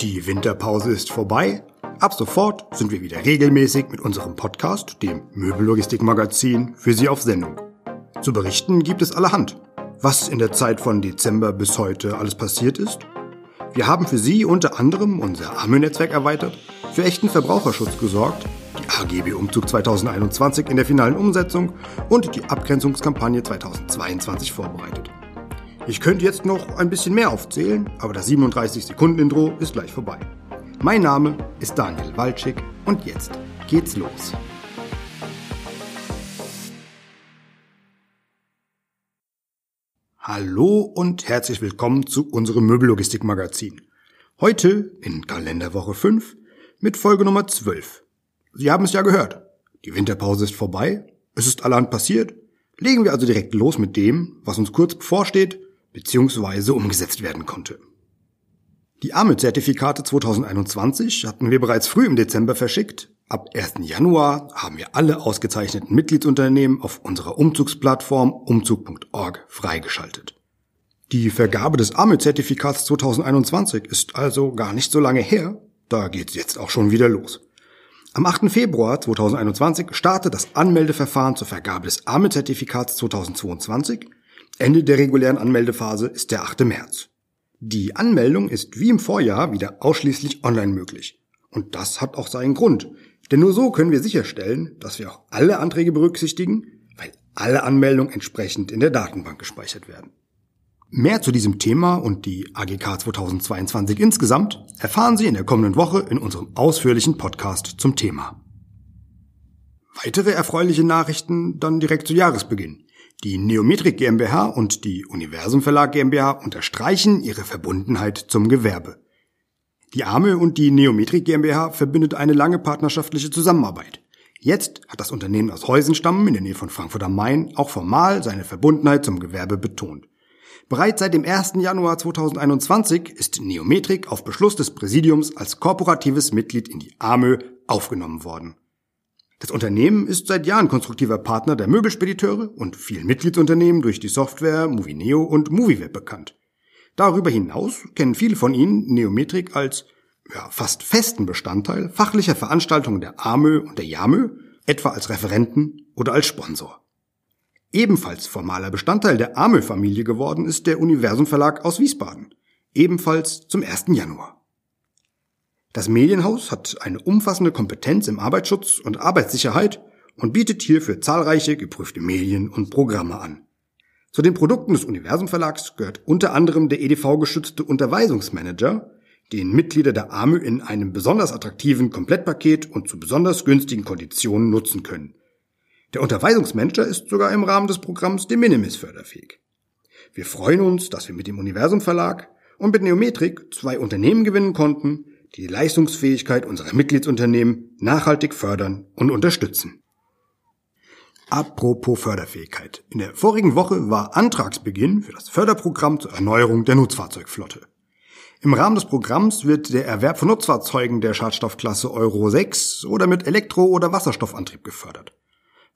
Die Winterpause ist vorbei. Ab sofort sind wir wieder regelmäßig mit unserem Podcast, dem Möbellogistik-Magazin, für Sie auf Sendung. Zu berichten gibt es allerhand. Was in der Zeit von Dezember bis heute alles passiert ist? Wir haben für Sie unter anderem unser AMÖ-Netzwerk erweitert, für echten Verbraucherschutz gesorgt, die AGB-Umzug 2021 in der finalen Umsetzung und die Abgrenzungskampagne 2022 vorbereitet. Ich könnte jetzt noch ein bisschen mehr aufzählen, aber das 37-Sekunden-Intro ist gleich vorbei. Mein Name ist Daniel Walczyk und jetzt geht's los. Hallo und herzlich willkommen zu unserem Möbellogistik-Magazin. Heute in Kalenderwoche 5 mit Folge Nummer 12. Sie haben es ja gehört. Die Winterpause ist vorbei, es ist allerhand passiert. Legen wir also direkt los mit dem, was uns kurz bevorsteht bzw. umgesetzt werden konnte. Die AME-Zertifikate 2021 hatten wir bereits früh im Dezember verschickt. Ab 1. Januar haben wir alle ausgezeichneten Mitgliedsunternehmen auf unserer Umzugsplattform umzug.org freigeschaltet. Die Vergabe des AME-Zertifikats 2021 ist also gar nicht so lange her. Da geht's jetzt auch schon wieder los. Am 8. Februar 2021 startet das Anmeldeverfahren zur Vergabe des AME-Zertifikats 2022 Ende der regulären Anmeldephase ist der 8. März. Die Anmeldung ist wie im Vorjahr wieder ausschließlich online möglich. Und das hat auch seinen Grund. Denn nur so können wir sicherstellen, dass wir auch alle Anträge berücksichtigen, weil alle Anmeldungen entsprechend in der Datenbank gespeichert werden. Mehr zu diesem Thema und die AGK 2022 insgesamt erfahren Sie in der kommenden Woche in unserem ausführlichen Podcast zum Thema. Weitere erfreuliche Nachrichten dann direkt zu Jahresbeginn. Die Neometrik GmbH und die Universum Verlag GmbH unterstreichen ihre Verbundenheit zum Gewerbe. Die AME und die Neometrik GmbH verbindet eine lange partnerschaftliche Zusammenarbeit. Jetzt hat das Unternehmen aus Heusenstamm in der Nähe von Frankfurt am Main auch formal seine Verbundenheit zum Gewerbe betont. Bereits seit dem 1. Januar 2021 ist Neometrik auf Beschluss des Präsidiums als korporatives Mitglied in die AME aufgenommen worden. Das Unternehmen ist seit Jahren konstruktiver Partner der Möbelspediteure und vielen Mitgliedsunternehmen durch die Software Movineo und Moviweb bekannt. Darüber hinaus kennen viele von ihnen Neometrik als ja, fast festen Bestandteil fachlicher Veranstaltungen der AMÖ und der JAMÖ, etwa als Referenten oder als Sponsor. Ebenfalls formaler Bestandteil der AMÖ-Familie geworden ist der Universum Verlag aus Wiesbaden, ebenfalls zum 1. Januar. Das Medienhaus hat eine umfassende Kompetenz im Arbeitsschutz und Arbeitssicherheit und bietet hierfür zahlreiche geprüfte Medien und Programme an. Zu den Produkten des Universum Verlags gehört unter anderem der EDV-geschützte Unterweisungsmanager, den Mitglieder der AMÜ in einem besonders attraktiven Komplettpaket und zu besonders günstigen Konditionen nutzen können. Der Unterweisungsmanager ist sogar im Rahmen des Programms de minimis förderfähig. Wir freuen uns, dass wir mit dem Universum Verlag und mit Neometrik zwei Unternehmen gewinnen konnten, die Leistungsfähigkeit unserer Mitgliedsunternehmen nachhaltig fördern und unterstützen. Apropos Förderfähigkeit. In der vorigen Woche war Antragsbeginn für das Förderprogramm zur Erneuerung der Nutzfahrzeugflotte. Im Rahmen des Programms wird der Erwerb von Nutzfahrzeugen der Schadstoffklasse Euro 6 oder mit Elektro- oder Wasserstoffantrieb gefördert.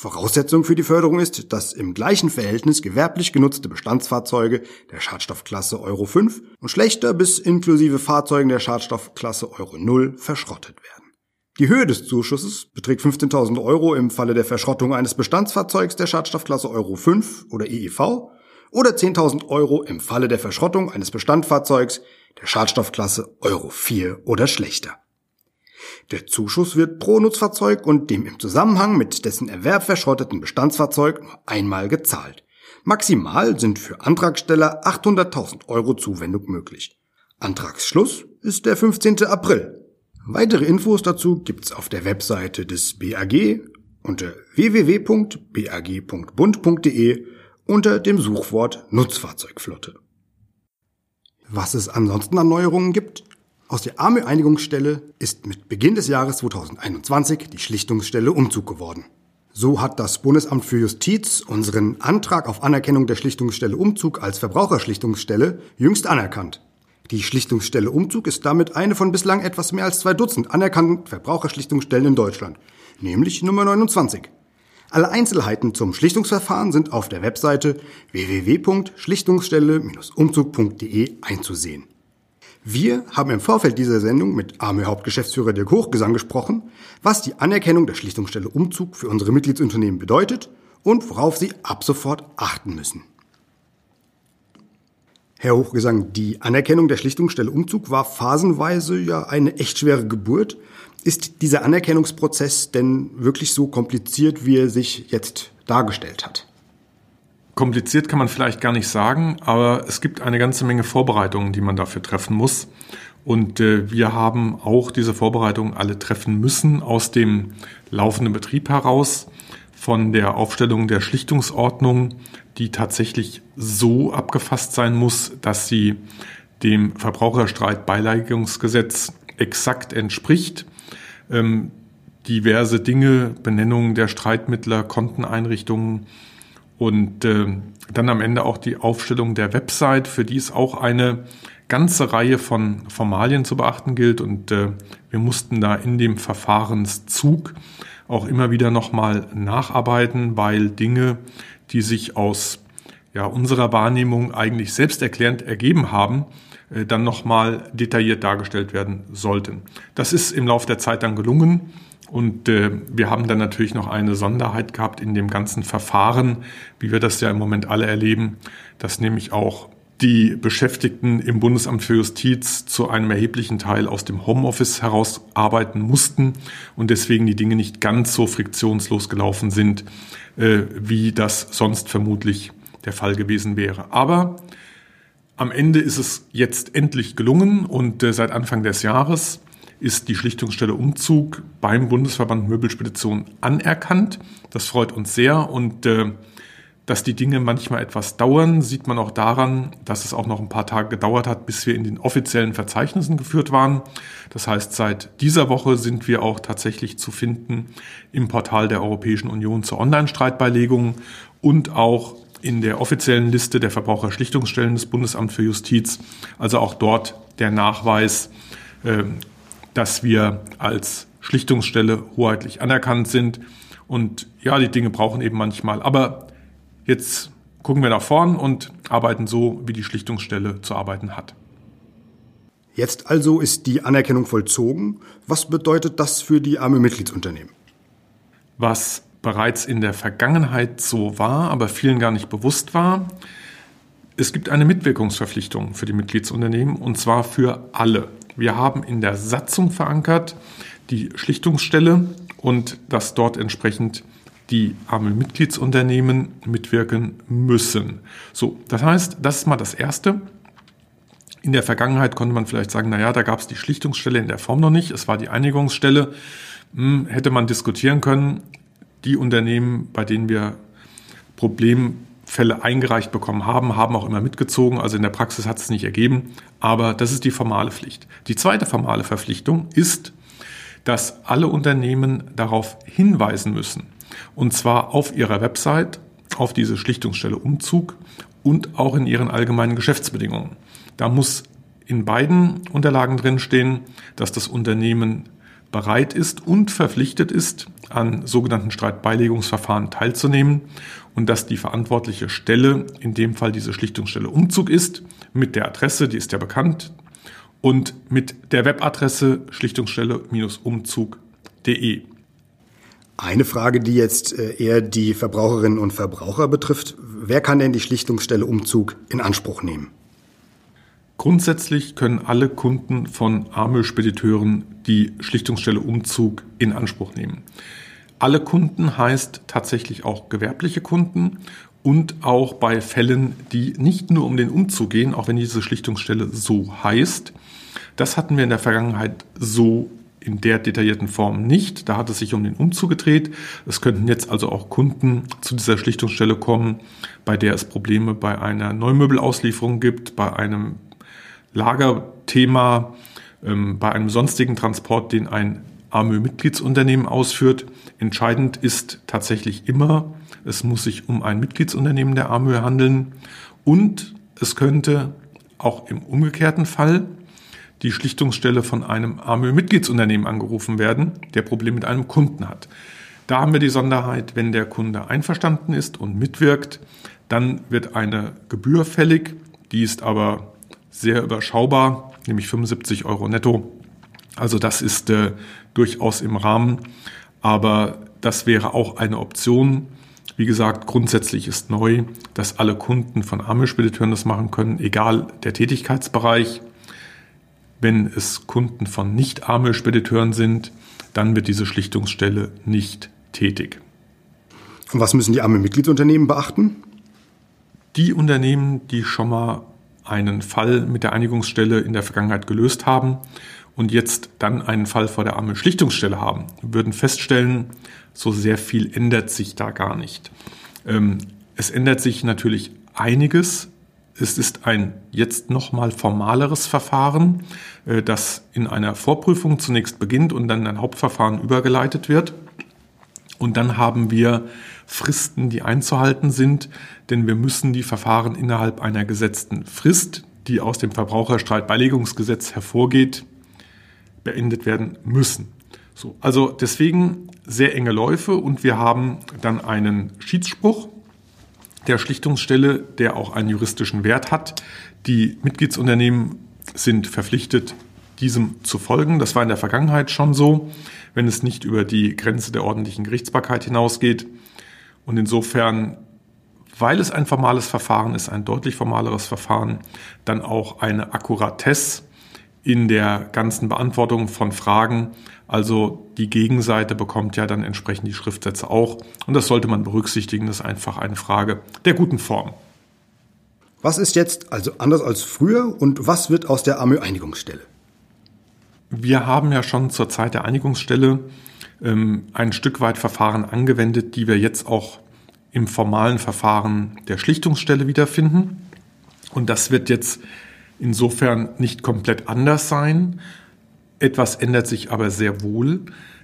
Voraussetzung für die Förderung ist, dass im gleichen Verhältnis gewerblich genutzte Bestandsfahrzeuge der Schadstoffklasse Euro 5 und schlechter bis inklusive Fahrzeugen der Schadstoffklasse Euro 0 verschrottet werden. Die Höhe des Zuschusses beträgt 15.000 Euro im Falle der Verschrottung eines Bestandsfahrzeugs der Schadstoffklasse Euro 5 oder EEV oder 10.000 Euro im Falle der Verschrottung eines Bestandsfahrzeugs der Schadstoffklasse Euro 4 oder schlechter. Der Zuschuss wird pro Nutzfahrzeug und dem im Zusammenhang mit dessen Erwerb verschrotteten Bestandsfahrzeug nur einmal gezahlt. Maximal sind für Antragsteller 800.000 Euro Zuwendung möglich. Antragsschluss ist der 15. April. Weitere Infos dazu gibt's auf der Webseite des BAG unter www.bag.bund.de unter dem Suchwort Nutzfahrzeugflotte. Was es ansonsten an Neuerungen gibt, aus der AME-Einigungsstelle ist mit Beginn des Jahres 2021 die Schlichtungsstelle Umzug geworden. So hat das Bundesamt für Justiz unseren Antrag auf Anerkennung der Schlichtungsstelle Umzug als Verbraucherschlichtungsstelle jüngst anerkannt. Die Schlichtungsstelle Umzug ist damit eine von bislang etwas mehr als zwei Dutzend anerkannten Verbraucherschlichtungsstellen in Deutschland, nämlich Nummer 29. Alle Einzelheiten zum Schlichtungsverfahren sind auf der Webseite www.schlichtungsstelle-umzug.de einzusehen. Wir haben im Vorfeld dieser Sendung mit AME Hauptgeschäftsführer Dirk Hochgesang gesprochen, was die Anerkennung der Schlichtungsstelle Umzug für unsere Mitgliedsunternehmen bedeutet und worauf sie ab sofort achten müssen. Herr Hochgesang, die Anerkennung der Schlichtungsstelle Umzug war phasenweise ja eine echt schwere Geburt. Ist dieser Anerkennungsprozess denn wirklich so kompliziert, wie er sich jetzt dargestellt hat? Kompliziert kann man vielleicht gar nicht sagen, aber es gibt eine ganze Menge Vorbereitungen, die man dafür treffen muss. Und äh, wir haben auch diese Vorbereitungen alle treffen müssen aus dem laufenden Betrieb heraus, von der Aufstellung der Schlichtungsordnung, die tatsächlich so abgefasst sein muss, dass sie dem Verbraucherstreitbeilegungsgesetz exakt entspricht. Ähm, diverse Dinge, Benennungen der Streitmittler, Konteneinrichtungen, und äh, dann am Ende auch die Aufstellung der Website, für die es auch eine ganze Reihe von Formalien zu beachten gilt. Und äh, wir mussten da in dem Verfahrenszug auch immer wieder nochmal nacharbeiten, weil Dinge, die sich aus ja, unserer Wahrnehmung eigentlich selbsterklärend ergeben haben, äh, dann nochmal detailliert dargestellt werden sollten. Das ist im Laufe der Zeit dann gelungen. Und äh, wir haben dann natürlich noch eine Sonderheit gehabt in dem ganzen Verfahren, wie wir das ja im Moment alle erleben, dass nämlich auch die Beschäftigten im Bundesamt für Justiz zu einem erheblichen Teil aus dem Homeoffice heraus arbeiten mussten und deswegen die Dinge nicht ganz so friktionslos gelaufen sind, äh, wie das sonst vermutlich der Fall gewesen wäre. Aber am Ende ist es jetzt endlich gelungen und äh, seit Anfang des Jahres ist die Schlichtungsstelle Umzug beim Bundesverband Möbelspedition anerkannt. Das freut uns sehr und äh, dass die Dinge manchmal etwas dauern, sieht man auch daran, dass es auch noch ein paar Tage gedauert hat, bis wir in den offiziellen Verzeichnissen geführt waren. Das heißt, seit dieser Woche sind wir auch tatsächlich zu finden im Portal der Europäischen Union zur Online-Streitbeilegung und auch in der offiziellen Liste der Verbraucherschlichtungsstellen des Bundesamts für Justiz. Also auch dort der Nachweis, äh, dass wir als Schlichtungsstelle hoheitlich anerkannt sind. Und ja, die Dinge brauchen eben manchmal. Aber jetzt gucken wir nach vorn und arbeiten so, wie die Schlichtungsstelle zu arbeiten hat. Jetzt also ist die Anerkennung vollzogen. Was bedeutet das für die arme Mitgliedsunternehmen? Was bereits in der Vergangenheit so war, aber vielen gar nicht bewusst war, es gibt eine Mitwirkungsverpflichtung für die Mitgliedsunternehmen und zwar für alle. Wir haben in der Satzung verankert die Schlichtungsstelle und dass dort entsprechend die armen Mitgliedsunternehmen mitwirken müssen. So, das heißt, das ist mal das Erste. In der Vergangenheit konnte man vielleicht sagen, naja, da gab es die Schlichtungsstelle in der Form noch nicht, es war die Einigungsstelle. Hm, hätte man diskutieren können, die Unternehmen, bei denen wir Problem Fälle eingereicht bekommen haben, haben auch immer mitgezogen. Also in der Praxis hat es nicht ergeben. Aber das ist die formale Pflicht. Die zweite formale Verpflichtung ist, dass alle Unternehmen darauf hinweisen müssen. Und zwar auf ihrer Website, auf diese Schlichtungsstelle Umzug und auch in ihren allgemeinen Geschäftsbedingungen. Da muss in beiden Unterlagen drinstehen, dass das Unternehmen bereit ist und verpflichtet ist, an sogenannten Streitbeilegungsverfahren teilzunehmen und dass die verantwortliche Stelle, in dem Fall diese Schlichtungsstelle Umzug ist, mit der Adresse, die ist ja bekannt, und mit der Webadresse schlichtungsstelle-umzug.de. Eine Frage, die jetzt äh, eher die Verbraucherinnen und Verbraucher betrifft. Wer kann denn die Schlichtungsstelle Umzug in Anspruch nehmen? Grundsätzlich können alle Kunden von Amö-Spediteuren die Schlichtungsstelle Umzug in Anspruch nehmen. Alle Kunden heißt tatsächlich auch gewerbliche Kunden und auch bei Fällen, die nicht nur um den Umzug gehen, auch wenn diese Schlichtungsstelle so heißt. Das hatten wir in der Vergangenheit so in der detaillierten Form nicht. Da hat es sich um den Umzug gedreht. Es könnten jetzt also auch Kunden zu dieser Schlichtungsstelle kommen, bei der es Probleme bei einer Neumöbelauslieferung gibt, bei einem Lagerthema, ähm, bei einem sonstigen Transport, den ein AMÖ-Mitgliedsunternehmen ausführt. Entscheidend ist tatsächlich immer, es muss sich um ein Mitgliedsunternehmen der AMÖ handeln und es könnte auch im umgekehrten Fall die Schlichtungsstelle von einem AMÖ-Mitgliedsunternehmen angerufen werden, der Probleme mit einem Kunden hat. Da haben wir die Sonderheit, wenn der Kunde einverstanden ist und mitwirkt, dann wird eine Gebühr fällig, die ist aber sehr überschaubar nämlich 75 Euro netto. Also das ist äh, durchaus im Rahmen, aber das wäre auch eine Option. Wie gesagt, grundsätzlich ist neu, dass alle Kunden von Arme-Spediteuren das machen können, egal der Tätigkeitsbereich. Wenn es Kunden von Nicht-Arme-Spediteuren sind, dann wird diese Schlichtungsstelle nicht tätig. Und was müssen die Arme-Mitgliedsunternehmen beachten? Die Unternehmen, die schon mal einen Fall mit der Einigungsstelle in der Vergangenheit gelöst haben und jetzt dann einen Fall vor der Arme Schlichtungsstelle haben, würden feststellen, so sehr viel ändert sich da gar nicht. Ähm, es ändert sich natürlich einiges. Es ist ein jetzt nochmal formaleres Verfahren, äh, das in einer Vorprüfung zunächst beginnt und dann in ein Hauptverfahren übergeleitet wird. Und dann haben wir Fristen, die einzuhalten sind, denn wir müssen die Verfahren innerhalb einer gesetzten Frist, die aus dem Verbraucherstreitbeilegungsgesetz hervorgeht, beendet werden müssen. So, also deswegen sehr enge Läufe und wir haben dann einen Schiedsspruch der Schlichtungsstelle, der auch einen juristischen Wert hat. Die Mitgliedsunternehmen sind verpflichtet, diesem zu folgen. Das war in der Vergangenheit schon so, wenn es nicht über die Grenze der ordentlichen Gerichtsbarkeit hinausgeht. Und insofern, weil es ein formales Verfahren ist, ein deutlich formaleres Verfahren, dann auch eine Akkuratesse in der ganzen Beantwortung von Fragen. Also die Gegenseite bekommt ja dann entsprechend die Schriftsätze auch. Und das sollte man berücksichtigen. Das ist einfach eine Frage der guten Form. Was ist jetzt also anders als früher und was wird aus der AMÖ-Einigungsstelle? Wir haben ja schon zur Zeit der Einigungsstelle ähm, ein Stück weit Verfahren angewendet, die wir jetzt auch im formalen Verfahren der Schlichtungsstelle wiederfinden. Und das wird jetzt insofern nicht komplett anders sein. Etwas ändert sich aber sehr wohl,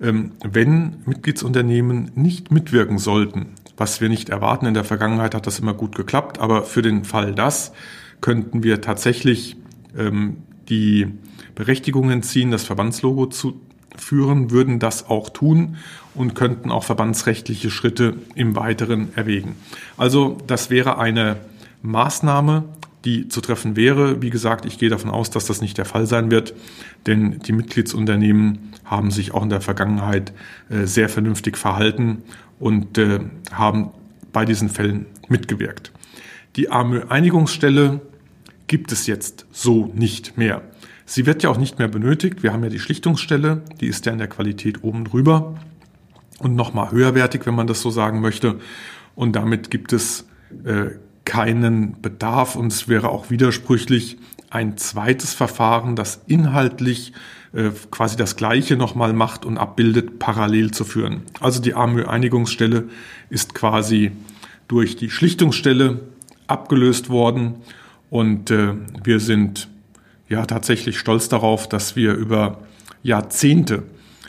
ähm, wenn Mitgliedsunternehmen nicht mitwirken sollten. Was wir nicht erwarten. In der Vergangenheit hat das immer gut geklappt, aber für den Fall das könnten wir tatsächlich ähm, die Berechtigungen ziehen, das Verbandslogo zu führen, würden das auch tun und könnten auch verbandsrechtliche Schritte im Weiteren erwägen. Also das wäre eine Maßnahme, die zu treffen wäre. Wie gesagt, ich gehe davon aus, dass das nicht der Fall sein wird, denn die Mitgliedsunternehmen haben sich auch in der Vergangenheit äh, sehr vernünftig verhalten und äh, haben bei diesen Fällen mitgewirkt. Die AMÖ-Einigungsstelle gibt es jetzt so nicht mehr. Sie wird ja auch nicht mehr benötigt. Wir haben ja die Schlichtungsstelle, die ist ja in der Qualität oben drüber und nochmal höherwertig, wenn man das so sagen möchte. Und damit gibt es äh, keinen Bedarf und es wäre auch widersprüchlich, ein zweites Verfahren, das inhaltlich äh, quasi das Gleiche nochmal macht und abbildet, parallel zu führen. Also die AMÖ-Einigungsstelle ist quasi durch die Schlichtungsstelle abgelöst worden und äh, wir sind ja tatsächlich stolz darauf, dass wir über Jahrzehnte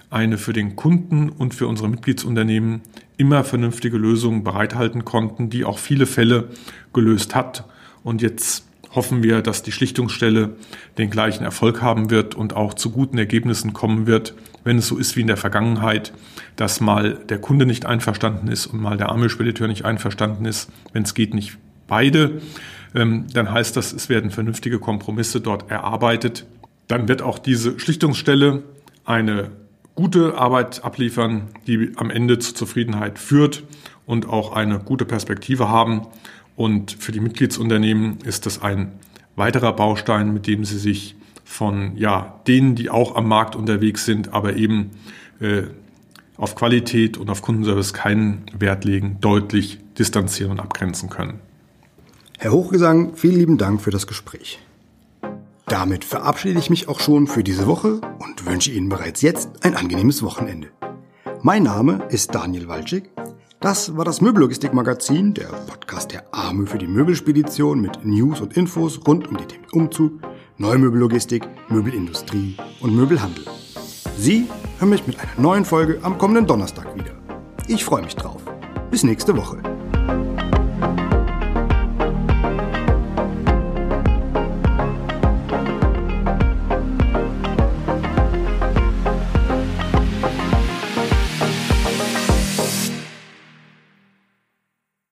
eine für den Kunden und für unsere Mitgliedsunternehmen immer vernünftige Lösung bereithalten konnten, die auch viele Fälle gelöst hat. Und jetzt hoffen wir, dass die Schlichtungsstelle den gleichen Erfolg haben wird und auch zu guten Ergebnissen kommen wird, wenn es so ist wie in der Vergangenheit, dass mal der Kunde nicht einverstanden ist und mal der arme Spediteur nicht einverstanden ist, wenn es geht nicht beide, dann heißt das, es werden vernünftige Kompromisse dort erarbeitet. Dann wird auch diese Schlichtungsstelle eine gute Arbeit abliefern, die am Ende zur Zufriedenheit führt und auch eine gute Perspektive haben. Und für die Mitgliedsunternehmen ist das ein weiterer Baustein, mit dem sie sich von ja, denen, die auch am Markt unterwegs sind, aber eben äh, auf Qualität und auf Kundenservice keinen Wert legen, deutlich distanzieren und abgrenzen können. Herr Hochgesang, vielen lieben Dank für das Gespräch. Damit verabschiede ich mich auch schon für diese Woche und wünsche Ihnen bereits jetzt ein angenehmes Wochenende. Mein Name ist Daniel Walczyk. Das war das Möbellogistik-Magazin, der Podcast der Arme für die Möbelspedition mit News und Infos rund um die Themen Umzug, Neumöbellogistik, Möbelindustrie und Möbelhandel. Sie hören mich mit einer neuen Folge am kommenden Donnerstag wieder. Ich freue mich drauf. Bis nächste Woche.